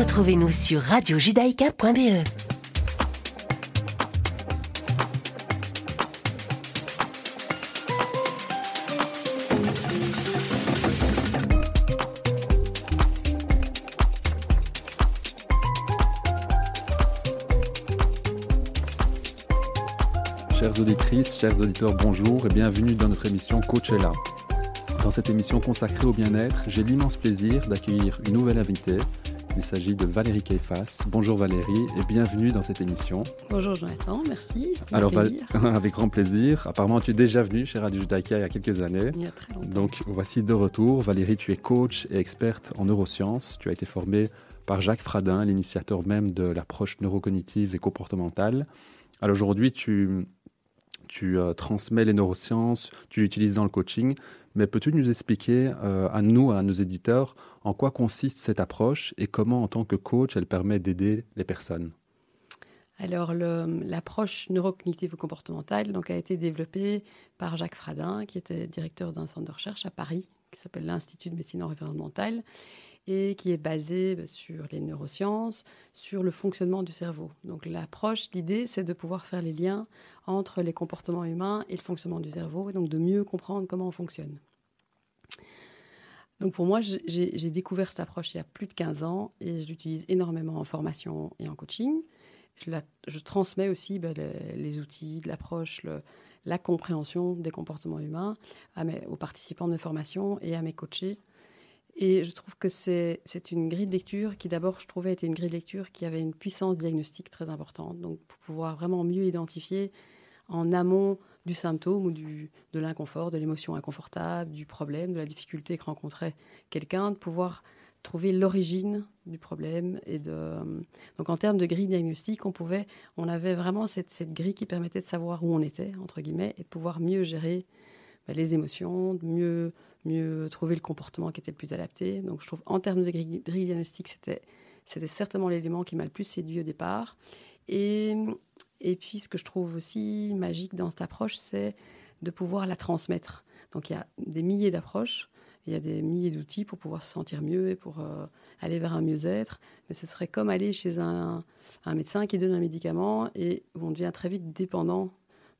Retrouvez-nous sur radiojudaïka.be. Chères auditrices, chers auditeurs, bonjour et bienvenue dans notre émission Coachella. Dans cette émission consacrée au bien-être, j'ai l'immense plaisir d'accueillir une nouvelle invitée. Il s'agit de Valérie Keifas. Bonjour Valérie et bienvenue dans cette émission. Bonjour Jonathan, merci. Alors, avec grand plaisir. Apparemment, tu es déjà venue chez Radio Judaïka il y a quelques années. Il y a très longtemps. Donc, voici de retour. Valérie, tu es coach et experte en neurosciences. Tu as été formée par Jacques Fradin, l'initiateur même de l'approche neurocognitive et comportementale. Alors aujourd'hui, tu, tu euh, transmets les neurosciences, tu l'utilises dans le coaching, mais peux-tu nous expliquer euh, à nous, à nos éditeurs, en quoi consiste cette approche et comment, en tant que coach, elle permet d'aider les personnes? Alors, l'approche neurocognitive comportementale donc, a été développée par Jacques Fradin, qui était directeur d'un centre de recherche à Paris, qui s'appelle l'Institut de médecine environnementale, et qui est basé bah, sur les neurosciences, sur le fonctionnement du cerveau. Donc l'approche, l'idée, c'est de pouvoir faire les liens entre les comportements humains et le fonctionnement du cerveau, et donc de mieux comprendre comment on fonctionne. Donc pour moi, j'ai découvert cette approche il y a plus de 15 ans et je l'utilise énormément en formation et en coaching. Je, transmets aussi bah, les, outils de l'approche, la compréhension des comportements humains aux participants de mes formations et à mes coachés et je trouve que c'est une grille de lecture qui, d'abord, je trouvais était une grille de lecture qui avait une puissance diagnostique très importante. Donc, pour pouvoir vraiment mieux identifier en amont du symptôme ou de l'inconfort, de l'émotion inconfortable, du problème, de la difficulté que rencontrait quelqu'un, de pouvoir trouver l'origine du problème. Et de... Donc, en termes de grille diagnostique, on, pouvait, on avait vraiment cette, cette grille qui permettait de savoir où on était, entre guillemets, et de pouvoir mieux gérer bah, les émotions, de mieux mieux trouver le comportement qui était le plus adapté. Donc je trouve en termes de grille, diagnostique, c'était, c'était certainement l'élément qui m'a le plus séduit au départ. Et, et puis ce que je trouve aussi magique dans cette approche, c'est de pouvoir la transmettre. Donc il y a des milliers d'approches, il y a des milliers d'outils pour pouvoir se sentir mieux et pour euh, aller vers un mieux-être. Mais ce serait comme aller chez un, un médecin qui donne un médicament et on devient très vite dépendant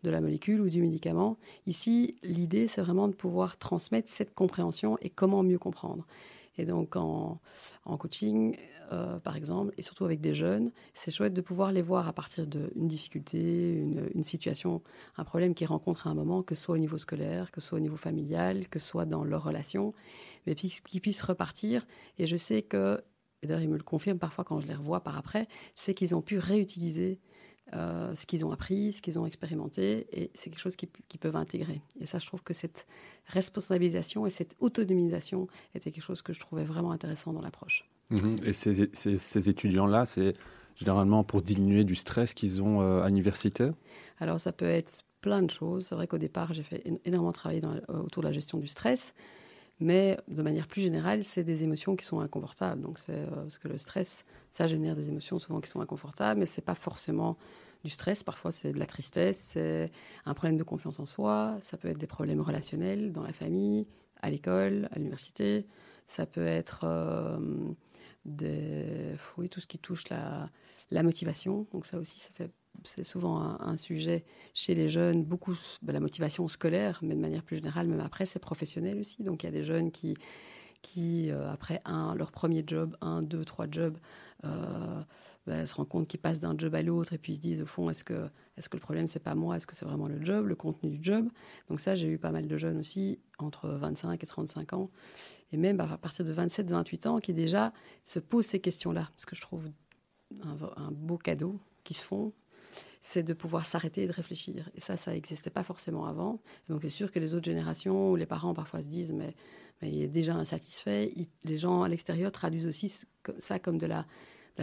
de la molécule ou du médicament. Ici, l'idée, c'est vraiment de pouvoir transmettre cette compréhension et comment mieux comprendre. Et donc, en, coaching, euh, par exemple, et surtout avec des jeunes, c'est chouette de pouvoir les voir à partir d'une difficulté, une, situation, un problème qu'ils rencontrent à un moment, que ce soit au niveau scolaire, que ce soit au niveau familial, que ce soit dans leur relation, mais puis qu'ils puissent repartir. Et je sais que, d'ailleurs, ils me le confirment parfois quand je les revois par après, c'est qu'ils ont pu réutiliser euh, ce qu'ils ont appris, ce qu'ils ont expérimenté, et c'est quelque chose qu'ils peuvent intégrer. Et ça, je trouve que cette responsabilisation et cette autonomisation était quelque chose que je trouvais vraiment intéressant dans l'approche. Mhm. Et ces, étudiants-là, c'est généralement pour diminuer du stress qu'ils ont euh, à l'université? Alors, ça peut être plein de choses. C'est vrai qu'au départ, j'ai fait énormément travailler autour de la gestion du stress. Mais de manière plus générale, c'est des émotions qui sont inconfortables. Donc c'est euh, parce que le stress, ça génère des émotions souvent qui sont inconfortables, mais c'est pas forcément du stress. Parfois, c'est de la tristesse, c'est un problème de confiance en soi. Ça peut être des problèmes relationnels dans la famille, à l'école, à l'université. Ça peut être euh, des, tout ce qui touche la, la motivation. Donc ça aussi, ça fait c'est souvent un, sujet chez les jeunes, beaucoup ben, la motivation scolaire, mais de manière plus générale, même après, c'est professionnel aussi. Donc il y a des jeunes qui, qui euh, après leur premier job, un, deux, trois jobs, euh, ben, se rendent compte qu'ils passent d'un job à l'autre et puis ils se disent au fond, est-ce que, est que le problème, c'est pas moi, est-ce que c'est vraiment le job, le contenu du job? Donc ça, j'ai eu pas mal de jeunes aussi, entre 25 et 35 ans, et même à partir de 27, 28 ans, qui déjà se posent ces questions-là, parce que je trouve un beau cadeau qui se font c'est de pouvoir s'arrêter et de réfléchir. Et ça, ça n'existait pas forcément avant. donc c'est sûr que les autres générations, où les parents parfois se disent, mais, il est déjà insatisfait, les gens à l'extérieur traduisent aussi ça comme de la,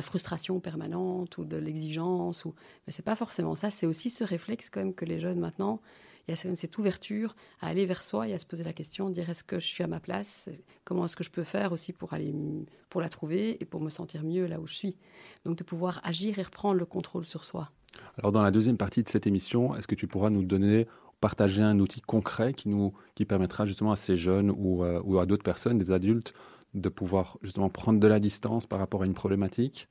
frustration permanente ou de l'exigence. Ou... Mais c'est pas forcément ça, c'est aussi ce réflexe quand même que les jeunes maintenant, il y a cette ouverture à aller vers soi et à se poser la question, dire est-ce que je suis à ma place? Comment est-ce que je peux faire aussi pour, aller, pour la trouver et pour me sentir mieux là où je suis? Donc de pouvoir agir et reprendre le contrôle sur soi. Alors dans la deuxième partie de cette émission, est-ce que tu pourras nous donner, partager un outil concret qui, nous, qui permettra justement à ces jeunes ou, euh, ou à d'autres personnes, des adultes, de pouvoir justement prendre de la distance par rapport à une problématique?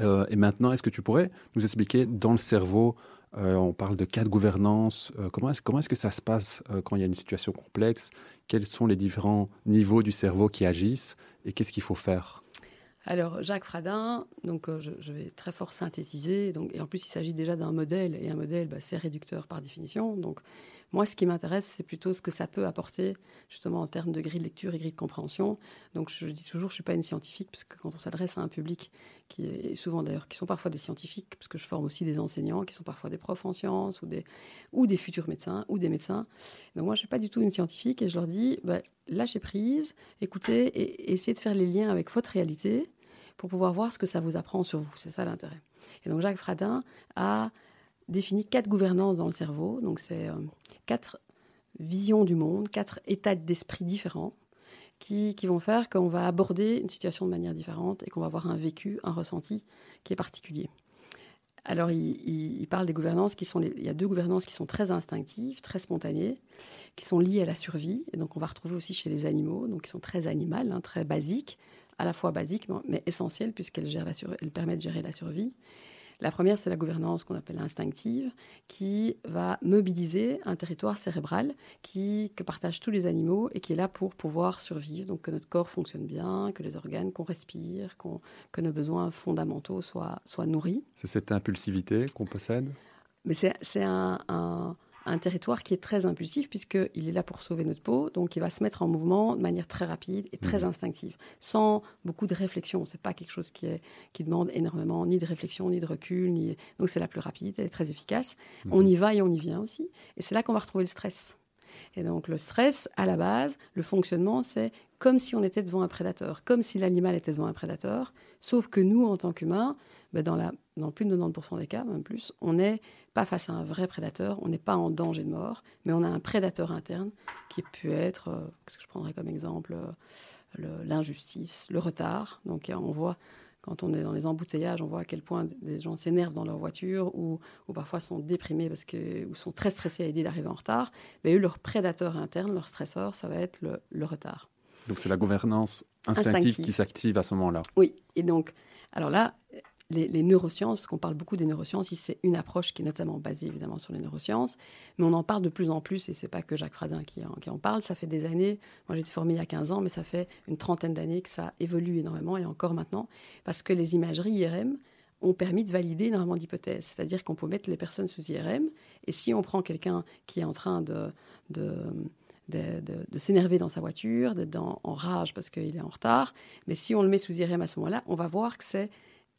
Euh, et maintenant, est-ce que tu pourrais nous expliquer dans le cerveau, euh, on parle de cas de gouvernance, comment est-ce est que ça se passe quand il y a une situation complexe? Quels sont les différents niveaux du cerveau qui agissent et qu'est-ce qu'il faut faire? Alors, Jacques Fradin, donc, je, vais très fort synthétiser. Donc, et en plus, il s'agit déjà d'un modèle, et un modèle, bah, c'est réducteur par définition. Donc, moi, ce qui m'intéresse, c'est plutôt ce que ça peut apporter, justement, en termes de grille de lecture et grille de compréhension. Donc, je dis toujours, je ne suis pas une scientifique, parce que quand on s'adresse à un public qui est souvent d'ailleurs, qui sont parfois des scientifiques, parce que je forme aussi des enseignants qui sont parfois des profs en sciences ou des, ou des futurs médecins ou des médecins. Donc, moi, je ne suis pas du tout une scientifique et je leur dis, bah, lâchez prise, écoutez et essayez de faire les liens avec votre réalité pour pouvoir voir ce que ça vous apprend sur vous. C'est ça l'intérêt. Et donc, Jacques Fradin a définit quatre gouvernances dans le cerveau. Donc, c'est euh, quatre visions du monde, quatre états d'esprit différents qui, qui, vont faire qu'on va aborder une situation de manière différente et qu'on va avoir un vécu, un ressenti qui est particulier. Alors, il, parle des gouvernances qui sont. il y a deux gouvernances qui sont très instinctives, très spontanées, qui sont liées à la survie. Et donc, on va retrouver aussi chez les animaux, donc qui sont très animales, hein, très basiques, à la fois basiques, mais essentielles, puisqu'elles permettent de gérer la survie. La première, c'est la gouvernance qu'on appelle instinctive, qui va mobiliser un territoire cérébral qui, que partagent tous les animaux et qui est là pour pouvoir survivre. Donc que notre corps fonctionne bien, que les organes, qu'on respire, que nos besoins fondamentaux soient, soient nourris. C'est cette impulsivité qu'on possède? Mais c'est un, un territoire qui est très impulsif puisqu'il est là pour sauver notre peau, donc il va se mettre en mouvement de manière très rapide et très mhm. instinctive, sans beaucoup de réflexion. C'est pas quelque chose qui, est, qui demande énormément ni de réflexion, ni de recul, ni... donc c'est la plus rapide, elle est très efficace. Mhm. On y va et on y vient aussi, et c'est là qu'on va retrouver le stress. Et donc le stress, à la base, le fonctionnement, c'est comme si on était devant un prédateur, comme si l'animal était devant un prédateur, sauf que nous, en tant qu'humains, ben dans, la, dans plus de 90% des cas, même plus, on n'est pas face à un vrai prédateur, on n'est pas en danger de mort, mais on a un prédateur interne qui peut être, euh, ce que je prendrais comme exemple, euh, l'injustice, le, retard. Donc on voit, quand on est dans les embouteillages, on voit à quel point des gens s'énervent dans leur voiture ou, ou, parfois sont déprimés parce que, ou sont très stressés à l'idée d'arriver en retard. Mais eux, leur prédateur interne, leur stresseur, ça va être le, le retard. Donc c'est la gouvernance instinctive, instinctive. qui s'active à ce moment-là. Oui, et donc, alors là, les, neurosciences, parce qu'on parle beaucoup des neurosciences, c'est une approche qui est notamment basée évidemment sur les neurosciences, mais on en parle de plus en plus, et c'est pas que Jacques Fradin qui en, parle, ça fait des années, moi j'ai été formée il y a 15 ans, mais ça fait une trentaine d'années que ça évolue énormément, et encore maintenant, parce que les imageries IRM ont permis de valider énormément d'hypothèses, c'est-à-dire qu'on peut mettre les personnes sous IRM, et si on prend quelqu'un qui est en train de, de de, s'énerver dans sa voiture, d'être en rage parce qu'il est en retard. Mais si on le met sous IRM à ce moment-là, on va voir que c'est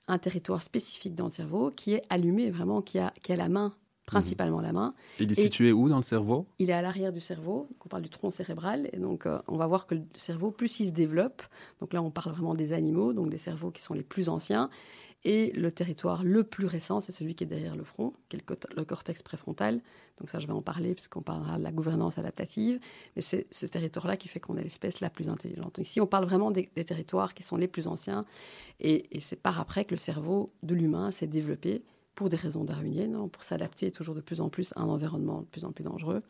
un territoire spécifique dans le cerveau qui est allumé vraiment, qui a, qui a la main, principalement la main. Il est situé où dans le cerveau? Il est à l'arrière du cerveau, donc on parle du tronc cérébral, et donc euh, on va voir que le cerveau, plus il se développe, donc là on parle vraiment des animaux, donc des cerveaux qui sont les plus anciens, et le territoire le plus récent, c'est celui qui est derrière le front, qui est le, cortex préfrontal. Donc ça, je vais en parler puisqu'on parlera de la gouvernance adaptative. Mais c'est ce territoire-là qui fait qu'on est l'espèce la plus intelligente. ici, on parle vraiment des, territoires qui sont les plus anciens. Et, c'est par après que le cerveau de l'humain s'est développé pour des raisons darwiniennes, hein, pour s'adapter toujours de plus en plus à un environnement de plus en plus dangereux.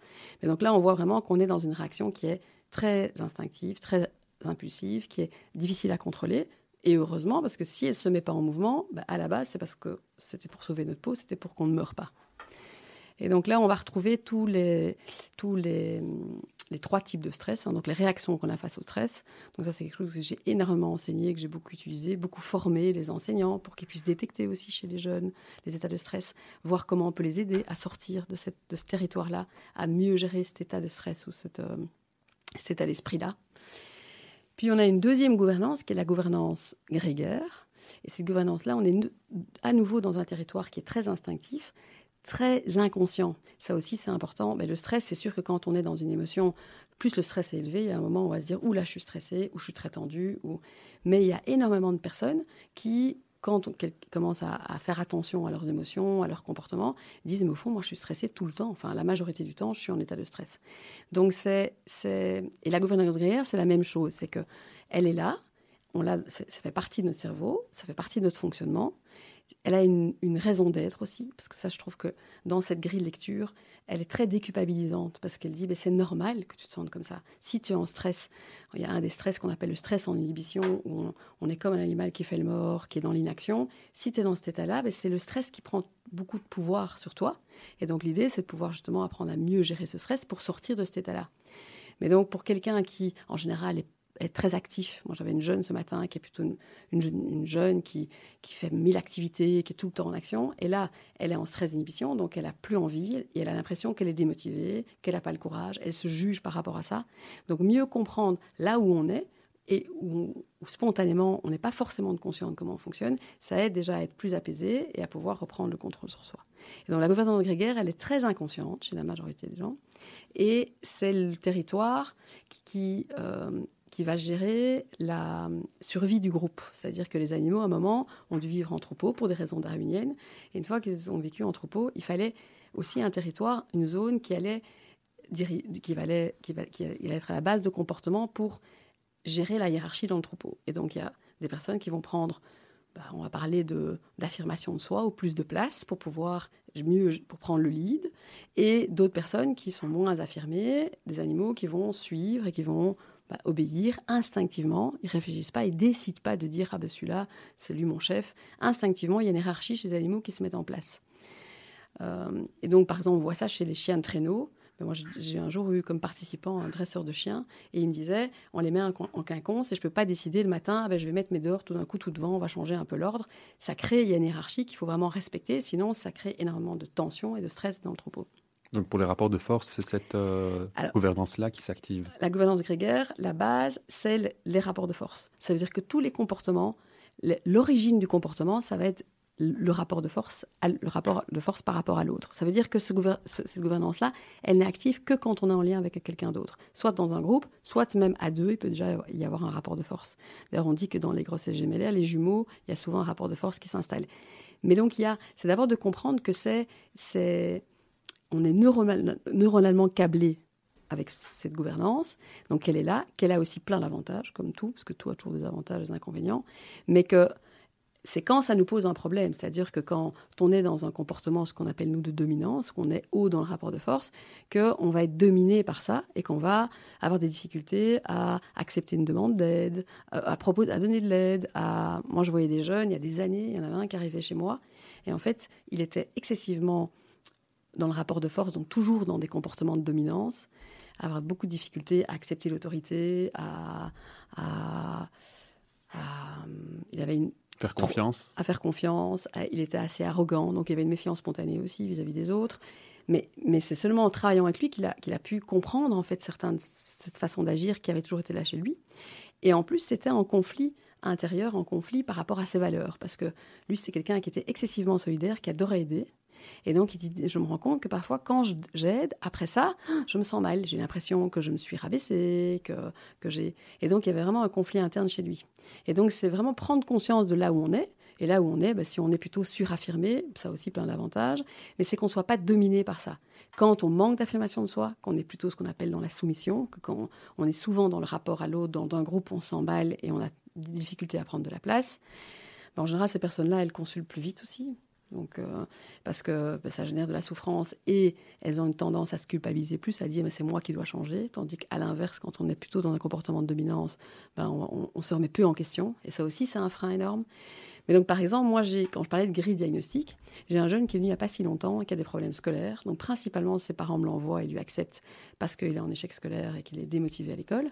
Mais donc là, on voit vraiment qu'on est dans une réaction qui est très instinctive, très impulsive, qui est difficile à contrôler, et heureusement, parce que si elle ne se met pas en mouvement, bah, à la base, c'est parce que c'était pour sauver notre peau, c'était pour qu'on ne meure pas. Et donc là, on va retrouver tous les, tous les, les trois types de stress, hein. donc les réactions qu'on a face au stress. Donc ça, c'est quelque chose que j'ai énormément enseigné, que j'ai beaucoup utilisé, beaucoup formé les enseignants pour qu'ils puissent détecter aussi chez les jeunes les états de stress, voir comment on peut les aider à sortir de, cette, de ce territoire-là, à mieux gérer cet état de stress ou euh, cet état d'esprit-là. Puis on a une deuxième gouvernance qui est la gouvernance grégaire. Et cette gouvernance-là, on est à nouveau dans un territoire qui est très instinctif, très inconscient. Ça aussi, c'est important. Mais le stress, c'est sûr que quand on est dans une émotion, plus le stress est élevé, il y a un moment où on va se dire, ou là, je suis stressé, ou je suis très tendu. Ou... Mais il y a énormément de personnes qui quand on commence à, faire attention à leurs émotions, à leur comportement, disent mais au fond moi je suis stressée tout le temps. Enfin la majorité du temps je suis en état de stress. Donc c'est et la gouvernance grégaire c'est la même chose, c'est que elle est là, on l'a, ça fait partie de notre cerveau, ça fait partie de notre fonctionnement. Elle a une, raison d'être aussi, parce que ça, je trouve que dans cette grille de lecture, elle est très déculpabilisante, parce qu'elle dit, ben, c'est normal que tu te sentes comme ça. Si tu es en stress, il y a un des stress qu'on appelle le stress en inhibition, où on, est comme un animal qui fait le mort, qui est dans l'inaction. Si tu es dans cet état-là, ben, c'est le stress qui prend beaucoup de pouvoir sur toi. Et donc l'idée, c'est de pouvoir justement apprendre à mieux gérer ce stress pour sortir de cet état-là. Mais donc pour quelqu'un qui, en général, est est très actif. Moi, j'avais une jeune ce matin qui est plutôt une, jeune, qui, qui, fait mille activités, qui est tout le temps en action. Et là, elle est en stress d'inhibition, donc elle a plus envie et elle a l'impression qu'elle est démotivée, qu'elle n'a pas le courage. Elle se juge par rapport à ça. Donc, mieux comprendre là où on est et où, spontanément on n'est pas forcément conscient de comment on fonctionne, ça aide déjà à être plus apaisé et à pouvoir reprendre le contrôle sur soi. Et donc la gouvernance grégaire, elle est très inconsciente chez la majorité des gens. Et c'est le territoire qui, euh, qui va gérer la survie du groupe. C'est-à-dire que les animaux, à un moment, ont dû vivre en troupeau pour des raisons darwiniennes. Et une fois qu'ils ont vécu en troupeau, il fallait aussi un territoire, une zone qui allait, qui allait, être à la base de comportement pour gérer la hiérarchie dans le troupeau. Et donc, il y a des personnes qui vont prendre, bah, on va parler d'affirmation de, de soi ou plus de place pour pouvoir mieux pour prendre le lead, et d'autres personnes qui sont moins affirmées, des animaux qui vont suivre et qui vont bah, obéir instinctivement. Ils réfléchissent pas, ils décident pas de dire ah ben celui-là, c'est lui mon chef. Instinctivement, il y a une hiérarchie chez les animaux qui se met en place. Euh, et donc, par exemple, on voit ça chez les chiens de traîneau. Ben, moi, j'ai un jour eu comme participant un dresseur de chiens et il me disait on les met en, quinconce et je peux pas décider le matin ah ben, je vais mettre mes dehors tout d'un coup tout devant on va changer un peu l'ordre ça crée il y a une hiérarchie qu'il faut vraiment respecter sinon ça crée énormément de tension et de stress dans le troupeau donc pour les rapports de force, c'est cette euh, gouvernance-là qui s'active La gouvernance grégaire, la base, c'est les rapports de force. Ça veut dire que tous les comportements, l'origine du comportement, ça va être le rapport de force, le rapport de force par rapport à l'autre. Ça veut dire que cette gouvernance-là, elle n'est active que quand on est en lien avec quelqu'un d'autre. Soit dans un groupe, soit même à deux, il peut déjà y avoir un rapport de force. D'ailleurs, on dit que dans les grossesses gémellaires, les jumeaux, il y a souvent un rapport de force qui s'installe. Mais donc, il y a, c'est d'abord de comprendre que c'est, c'est, on est neuronalement câblé avec cette gouvernance, donc elle est là, qu'elle a aussi plein d'avantages, comme tout, parce que tout a toujours des avantages et des inconvénients, mais que c'est quand ça nous pose un problème, c'est-à-dire que quand on est dans un comportement, ce qu'on appelle nous de dominance, qu'on est haut dans le rapport de force, qu'on va être dominé par ça et qu'on va avoir des difficultés à accepter une demande d'aide, euh, à, proposer, à donner de l'aide. À... Moi, je voyais des jeunes, il y a des années, il y en avait un qui arrivait chez moi, et en fait, il était excessivement dans le rapport de force, donc toujours dans des comportements de dominance, avoir beaucoup de difficultés à accepter l'autorité, à, il avait une faire confiance, à faire confiance. il était assez arrogant, donc il y avait une méfiance spontanée aussi vis-à-vis des autres. Mais, mais c'est seulement en travaillant avec lui qu'il a, qu'il a pu comprendre en fait certains, cette façon d'agir qui avait toujours été là chez lui. Et en plus, c'était en conflit intérieur, en conflit par rapport à ses valeurs, parce que lui, c'était quelqu'un qui était excessivement solidaire, qui adorait aider, et donc, il dit, je me rends compte que parfois, quand j'aide, après ça, je me sens mal. J'ai l'impression que je me suis rabaissée, que, que j'ai... Et donc, il y avait vraiment un conflit interne chez lui. Et donc, c'est vraiment prendre conscience de là où on est. Et là où on est, bah, si on est plutôt suraffirmé, ça aussi plein d'avantages, mais c'est qu'on ne soit pas dominé par ça. Quand on manque d'affirmation de soi, qu'on est plutôt ce qu'on appelle dans la soumission, que quand on est souvent dans le rapport à l'autre, dans un groupe, on s'emballe et on a des difficultés à prendre de la place, bah, en général, ces personnes-là, elles consultent plus vite aussi. Donc, euh, parce que bah, ça génère de la souffrance et elles ont une tendance à se culpabiliser plus, à dire mais c'est moi qui dois changer. Tandis qu'à l'inverse, quand on est plutôt dans un comportement de dominance, ben, on, se remet peu en question. Et ça aussi, c'est un frein énorme. Mais donc, par exemple, moi, quand je parlais de grille diagnostique, j'ai un jeune qui est venu il n'y a pas si longtemps, qui a des problèmes scolaires. Donc, principalement, ses parents me l'envoient et lui acceptent parce qu'il est en échec scolaire et qu'il est démotivé à l'école.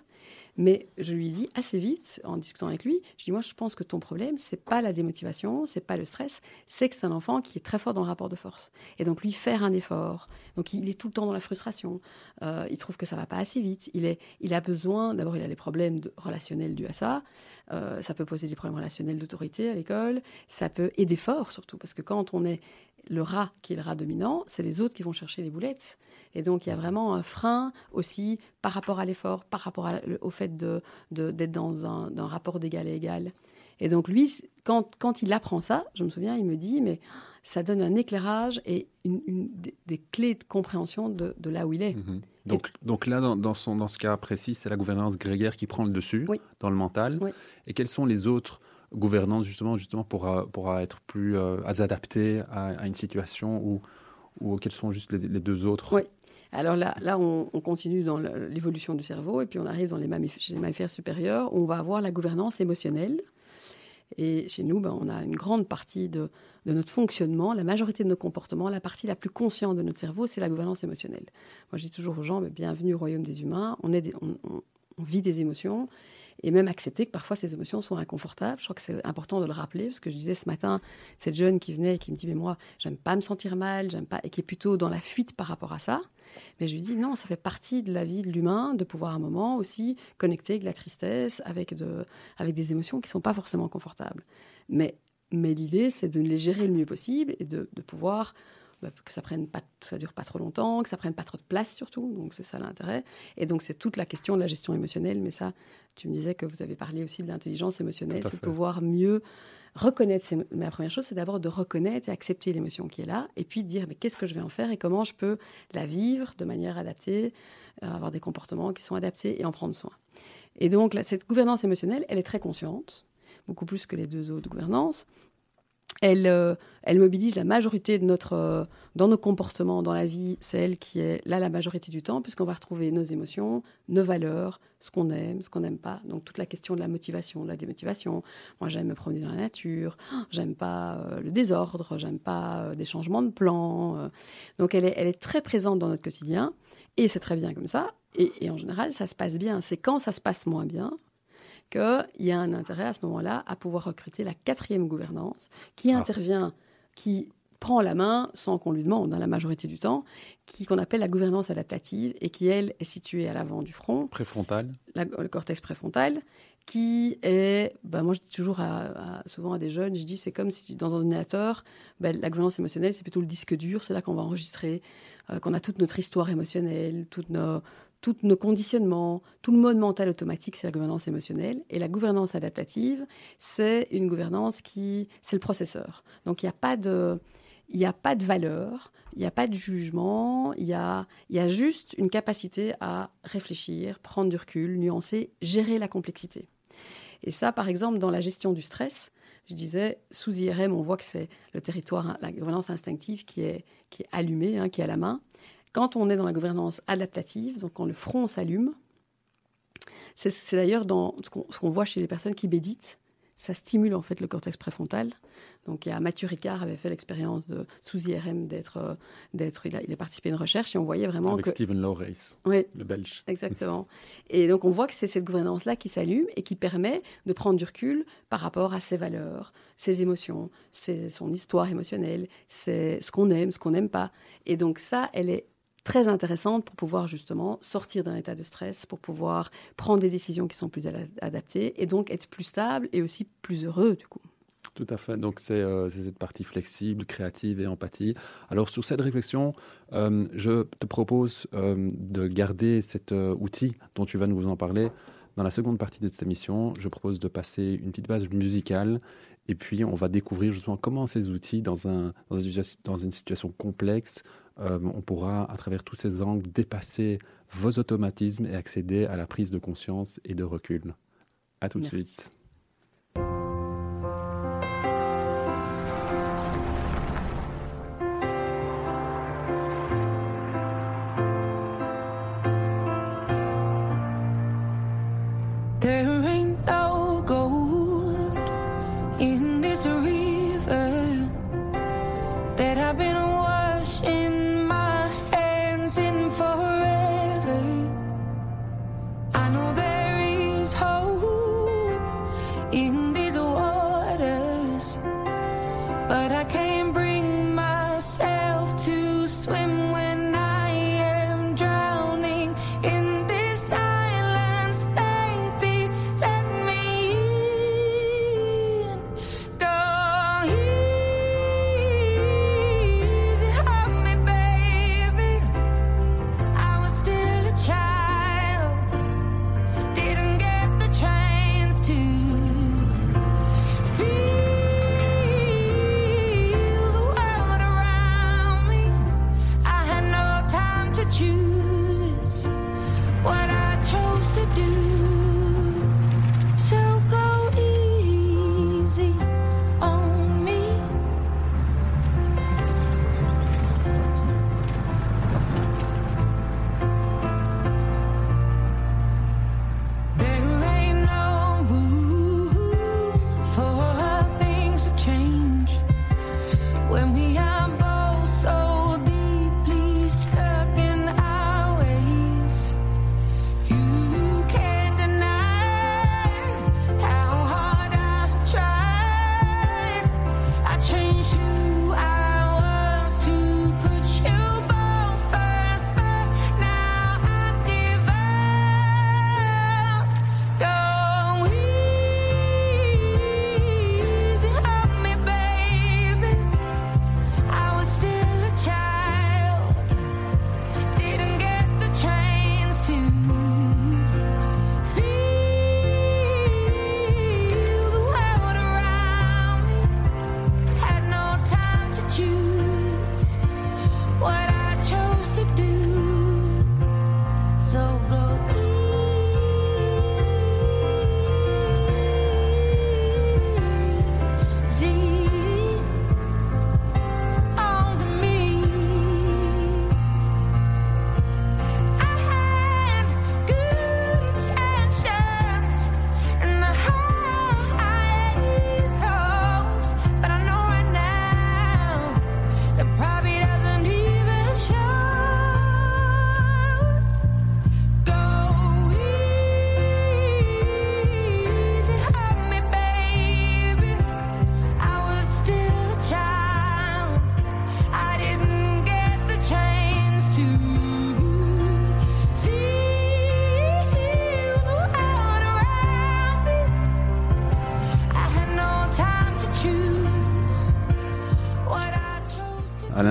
Mais je lui dis assez vite, en discutant avec lui, je dis moi je pense que ton problème c'est pas la démotivation, c'est pas le stress, c'est que c'est un enfant qui est très fort dans le rapport de force. Et donc lui faire un effort, donc il est tout le temps dans la frustration, euh, il trouve que ça va pas assez vite, il est, il a besoin, d'abord il a des problèmes relationnels dus à ça, euh, ça peut poser des problèmes relationnels d'autorité à l'école, ça peut et d'effort surtout. Parce que quand on est le rat qui est le rat dominant, c'est les autres qui vont chercher les boulettes. Et donc, il y a vraiment un frein aussi par rapport à l'effort, par rapport au fait d'être de, dans un, rapport d'égal à égal. Et donc, lui, quand, quand il apprend ça, je me souviens, il me dit, mais ça donne un éclairage et une, des, clés de compréhension de, là où il est. Mhm. Donc, donc là, dans, son, dans ce cas précis, c'est la gouvernance grégaire qui prend le dessus dans le mental. Et quels sont les autres gouvernance justement, justement pour, pour être plus adapté à, une situation ou, ou quels sont juste les, deux autres Oui. Alors là, là on, continue dans l'évolution du cerveau et puis on arrive dans les chez les mammifères supérieurs où on va avoir la gouvernance émotionnelle. Et chez nous, ben, on a une grande partie de, notre fonctionnement, la majorité de nos comportements, la partie la plus consciente de notre cerveau, c'est la gouvernance émotionnelle. Moi, je dis toujours aux gens, mais bienvenue au royaume des humains, on, est on, vit des émotions, et même accepter que parfois ces émotions sont inconfortables. Je crois que c'est important de le rappeler, parce que je disais ce matin, cette jeune qui venait et qui me dit, mais moi, j'aime pas me sentir mal, j'aime pas, et qui est plutôt dans la fuite par rapport à ça. Mais je lui dis, non, ça fait partie de la vie de l'humain de pouvoir à un moment aussi connecter avec la tristesse, avec, de, avec des émotions qui sont pas forcément confortables. Mais, mais l'idée, c'est de les gérer le mieux possible et de, de pouvoir bah, que ça prenne pas, ça dure pas trop longtemps, que ça prenne pas trop de place surtout. Donc c'est ça l'intérêt. Et donc c'est toute la question de la gestion émotionnelle. Mais ça, tu me disais que vous avez parlé aussi de l'intelligence émotionnelle, c'est pouvoir mieux reconnaître. Mais la première chose, c'est d'abord de reconnaître et accepter l'émotion qui est là, et puis de dire mais qu'est-ce que je vais en faire et comment je peux la vivre de manière adaptée, euh, avoir des comportements qui sont adaptés et en prendre soin. Et donc cette gouvernance émotionnelle, elle est très consciente, beaucoup plus que les deux autres gouvernances elle, euh, elle mobilise la majorité de notre, euh, dans nos comportements dans la vie, c'est elle qui est là la majorité du temps, puisqu'on va retrouver nos émotions, nos valeurs, ce qu'on aime, ce qu'on n'aime pas. Donc toute la question de la motivation, de la démotivation. Moi, j'aime me promener dans la nature, j'aime pas euh, le désordre, j'aime pas des changements de plan. donc elle est, elle est très présente dans notre quotidien, et c'est très bien comme ça. Et, et en général, ça se passe bien. C'est quand ça se passe moins bien qu'il y a un intérêt à ce moment-là à pouvoir recruter la quatrième gouvernance qui ah. intervient, qui prend la main sans qu'on lui demande, dans hein, la majorité du temps, qui qu'on appelle la gouvernance adaptative et qui, elle, est située à l'avant du front. Préfrontal. le cortex préfrontal, qui est, ben moi je dis toujours souvent à des jeunes, je dis c'est comme si dans un ordinateur, ben, la gouvernance émotionnelle c'est plutôt le disque dur, c'est là qu'on va enregistrer, euh, qu'on a toute notre histoire émotionnelle, toutes nos, tous nos conditionnements, tout le mode mental automatique, c'est la gouvernance émotionnelle. Et la gouvernance adaptative, c'est une gouvernance qui, c'est le processeur. Donc il n'y a pas de, a pas de valeur, il n'y a pas de jugement, il y a, y a juste une capacité à réfléchir, prendre du recul, nuancer, gérer la complexité. Et ça, par exemple, dans la gestion du stress, je disais, sous IRM, on voit que c'est le territoire, la gouvernance instinctive qui est, qui est allumée, hein, qui est à la main. Quand on est dans la gouvernance adaptative, donc quand le front s'allume, c'est d'ailleurs dans ce qu'on voit chez les personnes qui méditent, ça stimule en fait le cortex préfrontal. Donc, il y a Mathieu Ricard avait fait l'expérience de sous IRM d'être, euh, d'être, il a, participé à une recherche et on voyait vraiment Avec que Stephen Lawrace, oui, le Belge. Exactement. et donc, on voit que c'est cette gouvernance-là qui s'allume et qui permet de prendre du recul par rapport à ses valeurs, ses émotions, son histoire émotionnelle, c'est ce qu'on aime, ce qu'on n'aime pas. Et donc, ça, elle est très intéressante pour pouvoir justement sortir d'un état de stress, pour pouvoir prendre des décisions qui sont plus adaptées et donc être plus stable et aussi plus heureux du coup. Tout à fait. Donc, c'est euh, cette partie flexible, créative et empathie. Alors, sur cette réflexion, euh, je te propose euh, de garder cet outil dont tu vas nous en parler. Dans la seconde partie de cette émission, je propose de passer une petite base musicale et puis on va découvrir justement comment ces outils, dans, un, dans une situation complexe, euh, on pourra, à travers tous ces angles, dépasser vos automatismes et accéder à la prise de conscience et de recul. À tout de suite.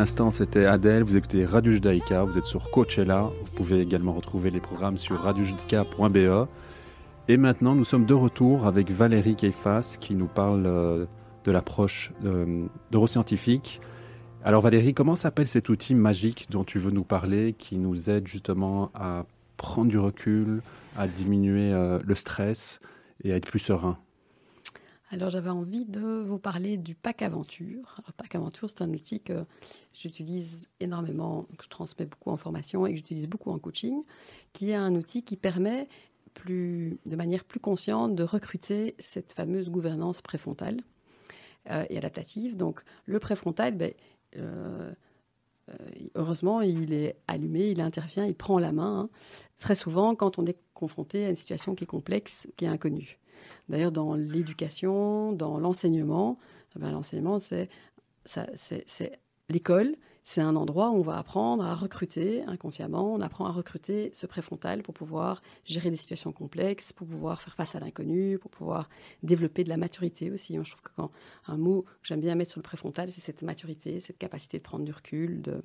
L'instant, c'était Adèle. Vous écoutez Radio Judaïka. Vous êtes sur Coachella. Vous pouvez également retrouver les programmes sur radiojudaïka.be. Et maintenant, nous sommes de retour avec Valérie Keifas qui nous parle euh, de l'approche euh, neuroscientifique. Alors Valérie, comment s'appelle cet outil magique dont tu veux nous parler qui nous aide justement à prendre du recul, à diminuer euh, le stress et à être plus serein? Alors j'avais envie de vous parler du pack aventure. Alors, pack aventure, c'est un outil que j'utilise énormément, que je transmets beaucoup en formation et que j'utilise beaucoup en coaching, qui est un outil qui permet de manière plus consciente de recruter cette fameuse gouvernance préfrontale euh, et adaptative. Donc le préfrontal, ben, euh, euh, heureusement, il est allumé, il intervient, il prend la main. Hein. Très souvent, quand on est confronté à une situation qui est complexe, qui est inconnue. D'ailleurs, dans l'éducation, dans l'enseignement, eh ben, l'enseignement, c'est l'école, c'est un endroit où on va apprendre à recruter inconsciemment, on apprend à recruter ce préfrontal pour pouvoir gérer des situations complexes, pour pouvoir faire face à l'inconnu, pour pouvoir développer de la maturité aussi. je trouve que quand un mot que j'aime bien mettre sur le préfrontal, c'est cette maturité, cette capacité de prendre du recul. De...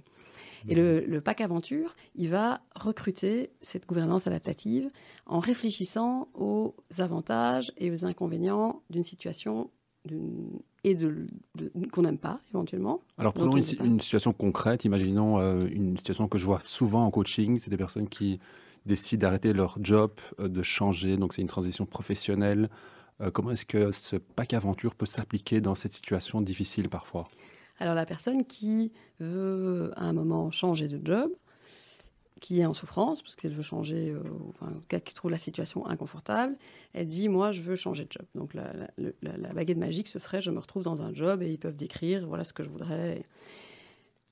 Et le, le pack aventure, il va recruter cette gouvernance adaptative en réfléchissant aux avantages et aux inconvénients d'une situation et de, qu'on n'aime pas éventuellement. Alors prenons une, situation concrète, imaginons euh, une situation que je vois souvent en coaching, c'est des personnes qui décident d'arrêter leur job, euh, de changer, donc c'est une transition professionnelle. Euh, comment est-ce que ce pack aventure peut s'appliquer dans cette situation difficile parfois? Alors la personne qui veut à un moment changer de job, qui est en souffrance, parce qu'elle veut changer, euh, enfin, qui trouve la situation inconfortable, elle dit Moi, je veux changer de job. Donc, la, la, baguette magique, ce serait Je me retrouve dans un job et ils peuvent décrire voilà ce que je voudrais.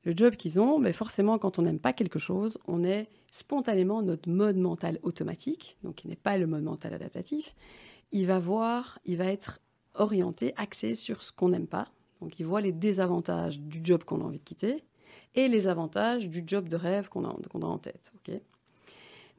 Le job qu'ils ont, mais forcément, quand on n'aime pas quelque chose, on est spontanément notre mode mental automatique, donc qui n'est pas le mode mental adaptatif. Il va voir, il va être orienté, axé sur ce qu'on n'aime pas. Donc, il voit les désavantages du job qu'on a envie de quitter et les avantages du job de rêve qu'on a, en tête. ok?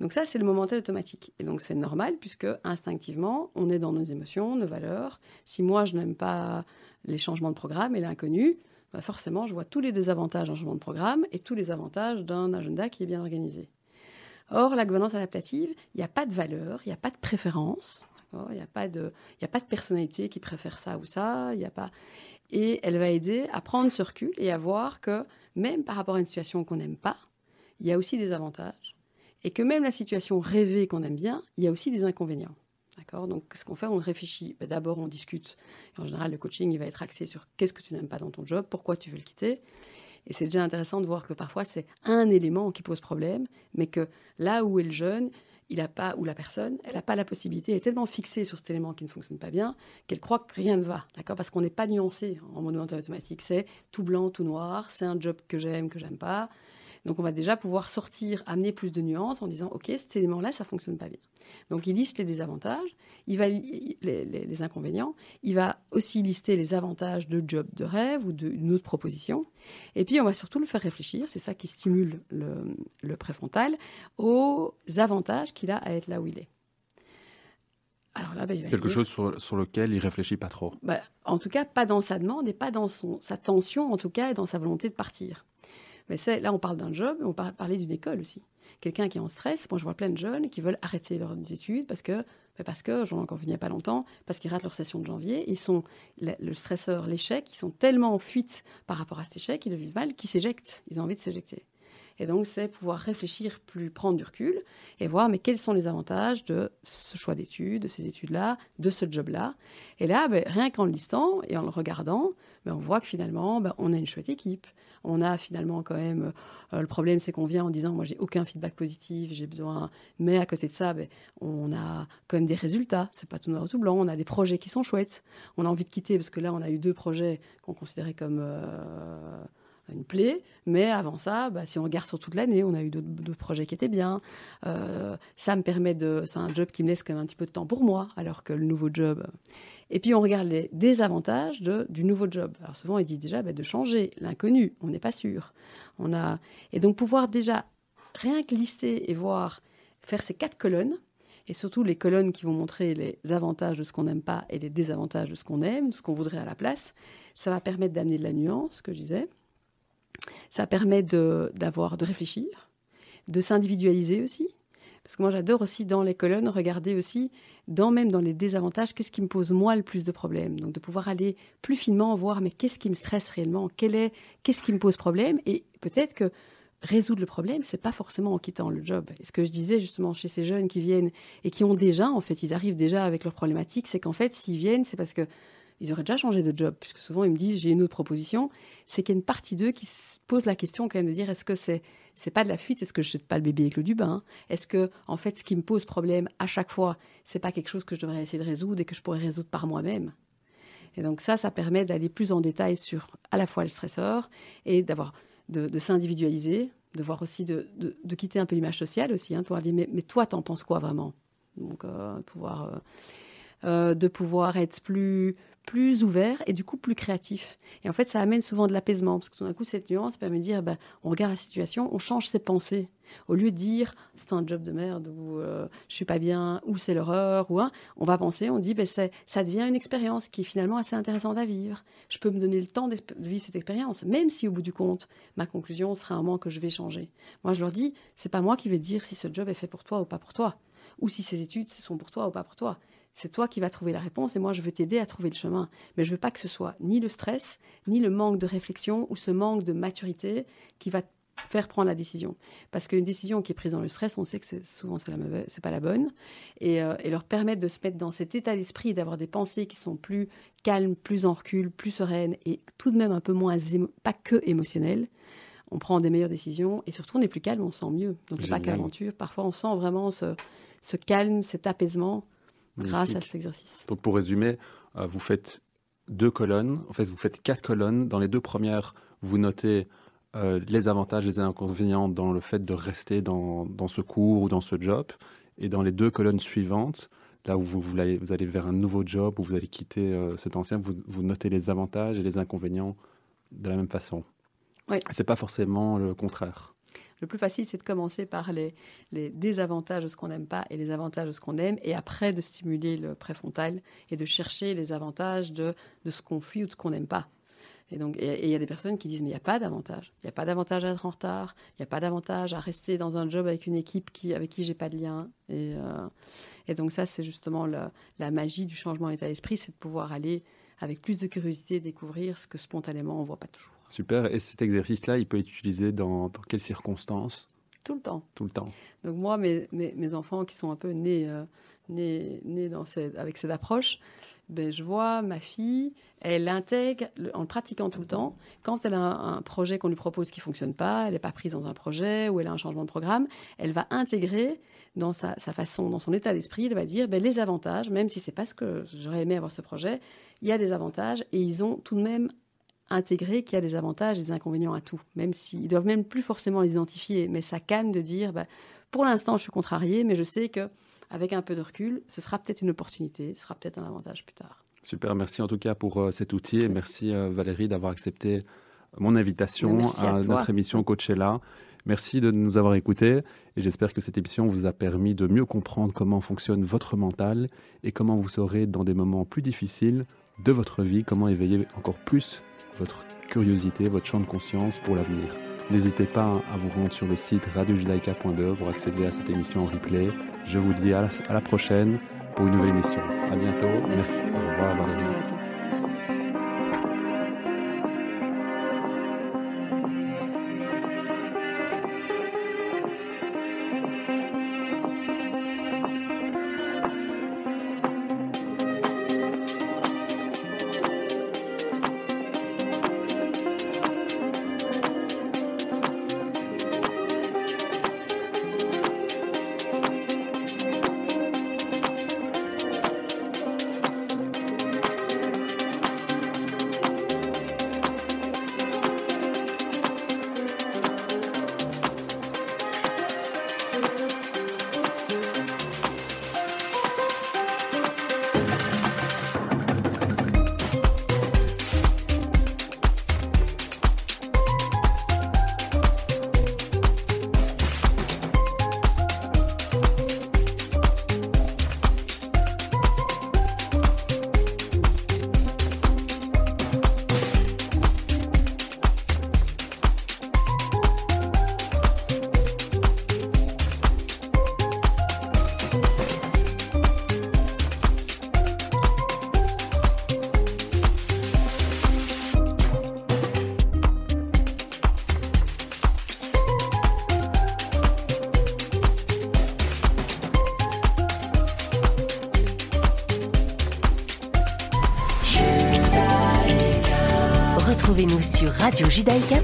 Donc ça, c'est le momental automatique. Et donc c'est normal puisque instinctivement, on est dans nos émotions, nos valeurs. Si moi, je n'aime pas les changements de programme et l'inconnu, bah forcément, je vois tous les désavantages d'un changement de programme et tous les avantages d'un agenda qui est bien organisé. Or, la gouvernance adaptative, il n'y a pas de valeur, il n'y a pas de préférence, il n'y a, pas de, a pas de personnalité qui préfère ça ou ça, il n'y a pas... Et elle va aider à prendre ce recul et à voir que même par rapport à une situation qu'on n'aime pas, il y a aussi des avantages. Et que même la situation rêvée qu'on aime bien, il y a aussi des inconvénients. D'accord? Donc, ce qu'on fait, on réfléchit. Ben, d'abord, on discute. en général, le coaching, il va être axé sur qu'est-ce que tu n'aimes pas dans ton job, pourquoi tu veux le quitter. Et c'est déjà intéressant de voir que parfois, c'est un élément qui pose problème, mais que là où est le jeune, il a pas, ou la personne, elle n'a pas la possibilité, elle est tellement fixée sur cet élément qui ne fonctionne pas bien, qu'elle croit que rien ne va, d'accord? Parce qu'on n'est pas nuancé en mode automatique. C'est tout blanc, tout noir, c'est un job que j'aime, que j'aime pas. Donc on va déjà pouvoir sortir, amener plus de nuances en disant, OK, cet élément-là, ça fonctionne pas bien. Donc il liste les désavantages, il va les, les, inconvénients, il va aussi lister les avantages de job de rêve ou d'une autre proposition. Et puis on va surtout le faire réfléchir, c'est ça qui stimule le, préfrontal, aux avantages qu'il a à être là où il est. Alors là, bah, il va Quelque chose sur, sur, lequel il réfléchit pas trop. Bah, en tout cas, pas dans sa demande et pas dans son, sa tension, en tout cas, et dans sa volonté de partir. Mais là, on parle d'un job, mais on parle parler d'une école aussi quelqu'un qui est en stress. Moi, je vois plein de jeunes qui veulent arrêter leurs études parce que, ben, parce que j'en ai encore vu il n'y a pas longtemps, parce qu'ils ratent leur session de janvier. Ils sont, le, stresseur, l'échec, ils sont tellement en fuite par rapport à cet échec, ils le vivent mal, qu'ils s'éjectent. Ils ont envie de s'éjecter. Et donc, c'est pouvoir réfléchir plus, prendre du recul et voir mais quels sont les avantages de ce choix d'études, de ces études-là, de ce job-là. Et là, ben, rien qu'en le listant et en le regardant, ben, on voit que finalement, on a une chouette équipe on a finalement quand même. Euh, le problème, c'est qu'on vient en disant Moi, j'ai aucun feedback positif, j'ai besoin. Mais à côté de ça, ben, on a quand même des résultats. C'est pas tout noir ou tout blanc. On a des projets qui sont chouettes. On a envie de quitter parce que là, on a eu deux projets qu'on considérait comme. Euh, une plaie, mais avant ça, bah, si on regarde sur toute l'année, on a eu d'autres projets qui étaient bien. Euh, ça me permet de, c'est un job qui me laisse quand même un petit peu de temps pour moi, alors que le nouveau job, et puis on regarde les désavantages de, du nouveau job. Alors souvent ils disent déjà bah, de changer l'inconnu, on n'est pas sûr. On a et donc pouvoir déjà rien que lister et voir faire ces quatre colonnes et surtout les colonnes qui vont montrer les avantages de ce qu'on n'aime pas et les désavantages de ce qu'on aime, ce qu'on voudrait à la place, ça va permettre d'amener de la nuance, que je disais. Ça permet de, d'avoir, de réfléchir, de s'individualiser aussi. Parce que moi, j'adore aussi dans les colonnes regarder aussi, dans, même dans les désavantages, qu'est-ce qui me pose moi le plus de problèmes. Donc de pouvoir aller plus finement voir, mais qu'est-ce qui me stresse réellement? Quel est, Qu'est-ce qui me pose problème? Et peut-être que résoudre le problème, c'est pas forcément en quittant le job. Et ce que je disais justement chez ces jeunes qui viennent et qui ont déjà, en fait, ils arrivent déjà avec leurs problématiques, c'est qu'en fait, s'ils viennent, c'est parce que ils auraient déjà changé de job, puisque souvent ils me disent j'ai une autre proposition. C'est qu'il y a une partie d'eux qui se pose la question quand même de dire est-ce que c'est c'est pas de la fuite, est-ce que je jette pas le bébé avec l'eau du bain? Est-ce que en fait ce qui me pose problème à chaque fois, c'est pas quelque chose que je devrais essayer de résoudre et que je pourrais résoudre par moi-même? Et donc ça, ça permet d'aller plus en détail sur à la fois le stresseur et d'avoir de, s'individualiser, de voir aussi de, de, de, quitter un peu l'image sociale aussi, hein, de pouvoir dire mais, mais toi t'en penses quoi vraiment? Donc euh, pouvoir euh, euh, de pouvoir être plus plus ouvert et du coup plus créatif. Et en fait, ça amène souvent de l'apaisement parce que tout d'un coup, cette nuance permet de dire, ben, on regarde la situation, on change ses pensées. Au lieu de dire c'est un job de merde ou euh, je suis pas bien ou c'est l'horreur ou hein, on va penser, on dit ben, ça devient une expérience qui est finalement assez intéressante à vivre. Je peux me donner le temps de vivre cette expérience, même si au bout du compte ma conclusion sera un moment que je vais changer. Moi je leur dis c'est pas moi qui vais dire si ce job est fait pour toi ou pas pour toi, ou si ces études sont pour toi ou pas pour toi. C'est toi qui vas trouver la réponse et moi je veux t'aider à trouver le chemin. Mais je veux pas que ce soit ni le stress, ni le manque de réflexion ou ce manque de maturité qui va faire prendre la décision. Parce qu'une décision qui est prise dans le stress, on sait que c'est, souvent c'est la mauvaise, c'est pas la bonne. Et, euh, et, leur permettre de se mettre dans cet état d'esprit, d'avoir des pensées qui sont plus calmes, plus en recul, plus sereines et tout de même un peu moins, émo- pas que émotionnelles. On prend des meilleures décisions et surtout on est plus calme, on sent mieux. Donc pas qu'aventure. Parfois on sent vraiment ce, ce calme, cet apaisement grâce à cet exercice. Donc pour résumer, euh, vous faites deux colonnes, en fait vous faites quatre colonnes. Dans les deux premières, vous notez euh, les avantages, les inconvénients dans le fait de rester dans, dans, ce cours ou dans ce job. Et dans les deux colonnes suivantes, là où vous, vous, allez, vous allez, vers un nouveau job, où vous allez quitter euh, cet ancien, vous, vous, notez les avantages et les inconvénients de la même façon. Oui. C'est pas forcément le contraire. Le plus facile, c'est de commencer par les, désavantages de ce qu'on n'aime pas et les avantages de ce qu'on aime, et après de stimuler le préfrontal et de chercher les avantages de, ce qu'on fuit ou de ce qu'on n'aime pas. Et donc, il y a des personnes qui disent mais il n'y a pas d'avantage. Il n'y a pas d'avantage à être en retard. Il n'y a pas d'avantage à rester dans un job avec une équipe qui, avec qui j'ai pas de lien. Et, euh, donc ça, c'est justement la, magie du changement d'état d'esprit, c'est de pouvoir aller avec plus de curiosité découvrir ce que spontanément on voit pas toujours. Super. Et cet exercice-là, il peut être utilisé dans, dans, quelles circonstances? Tout le temps. Tout le temps. Donc moi, mes, mes, mes enfants qui sont un peu nés, euh, nés, nés dans cette, avec cette approche, ben, je vois ma fille, elle intègre en le pratiquant tout le temps. Quand elle a un, un projet qu'on lui propose qui fonctionne pas, elle n'est pas prise dans un projet ou elle a un changement de programme, elle va intégrer dans sa, sa façon, dans son état d'esprit, elle va dire ben, les avantages, même si c'est pas ce que j'aurais aimé avoir ce projet, il y a des avantages et ils ont tout de même intégré qu'il y a des avantages et des inconvénients à tout, même s'ils doivent même plus forcément les identifier, mais ça calme de dire ben, pour l'instant je suis contrarié, mais je sais que avec un peu de recul, ce sera peut-être une opportunité, ce sera peut-être un avantage plus tard. Super, merci en tout cas pour euh, cet outil et merci euh, Valérie d'avoir accepté mon invitation à, à notre émission Coachella. Merci de nous avoir écoutés et j'espère que cette émission vous a permis de mieux comprendre comment fonctionne votre mental et comment vous saurez dans des moments plus difficiles de votre vie, comment éveiller encore plus votre curiosité, votre champ de conscience pour l'avenir. N'hésitez pas à vous rendre sur le site radiojudaïka.de pour accéder à cette émission en replay. Je vous dis à la, à la prochaine pour une nouvelle émission. À bientôt. Merci. Merci. Au revoir. Merci.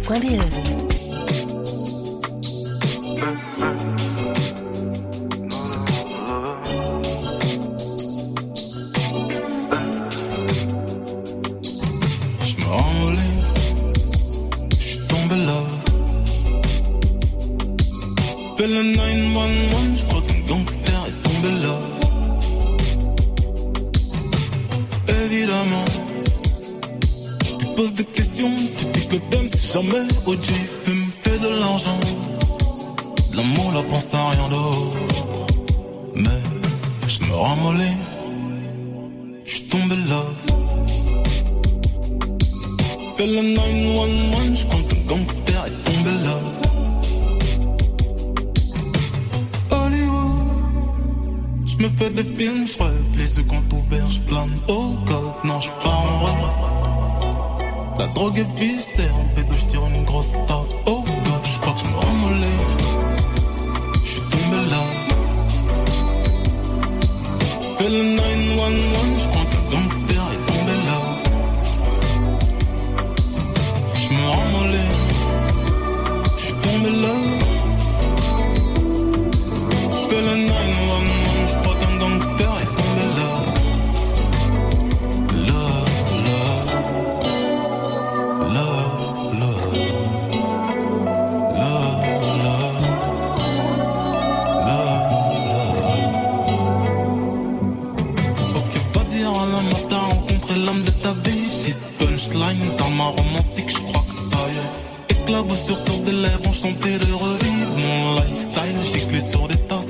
Valérie. Poses des questions, tu dis que t'aimes si jamais OG fume, fait de l'argent. L'amour, la pense à rien d'autre. Mais je me ramollis, je suis tombé là. Fais le 911, je crois qu'un gangster est tombé là. Hollywood, je me fais des films, je rêve, les yeux quand ouverts, je plane. Oh God, non, je pars en vrai. Drogue est viscère, en pédo, je tire une grosse tarte. Oh God, je crois que je me ramollis. Je suis tombé là. Fais le 911, je crois qu'un gangster est tombé là. Je me ramollis, je suis tombé là. Punchlines, armes romantique, je crois que ça y est. Éclaboussure sur des lèvres, enchanté de revivre mon lifestyle. Giclé sur des tasses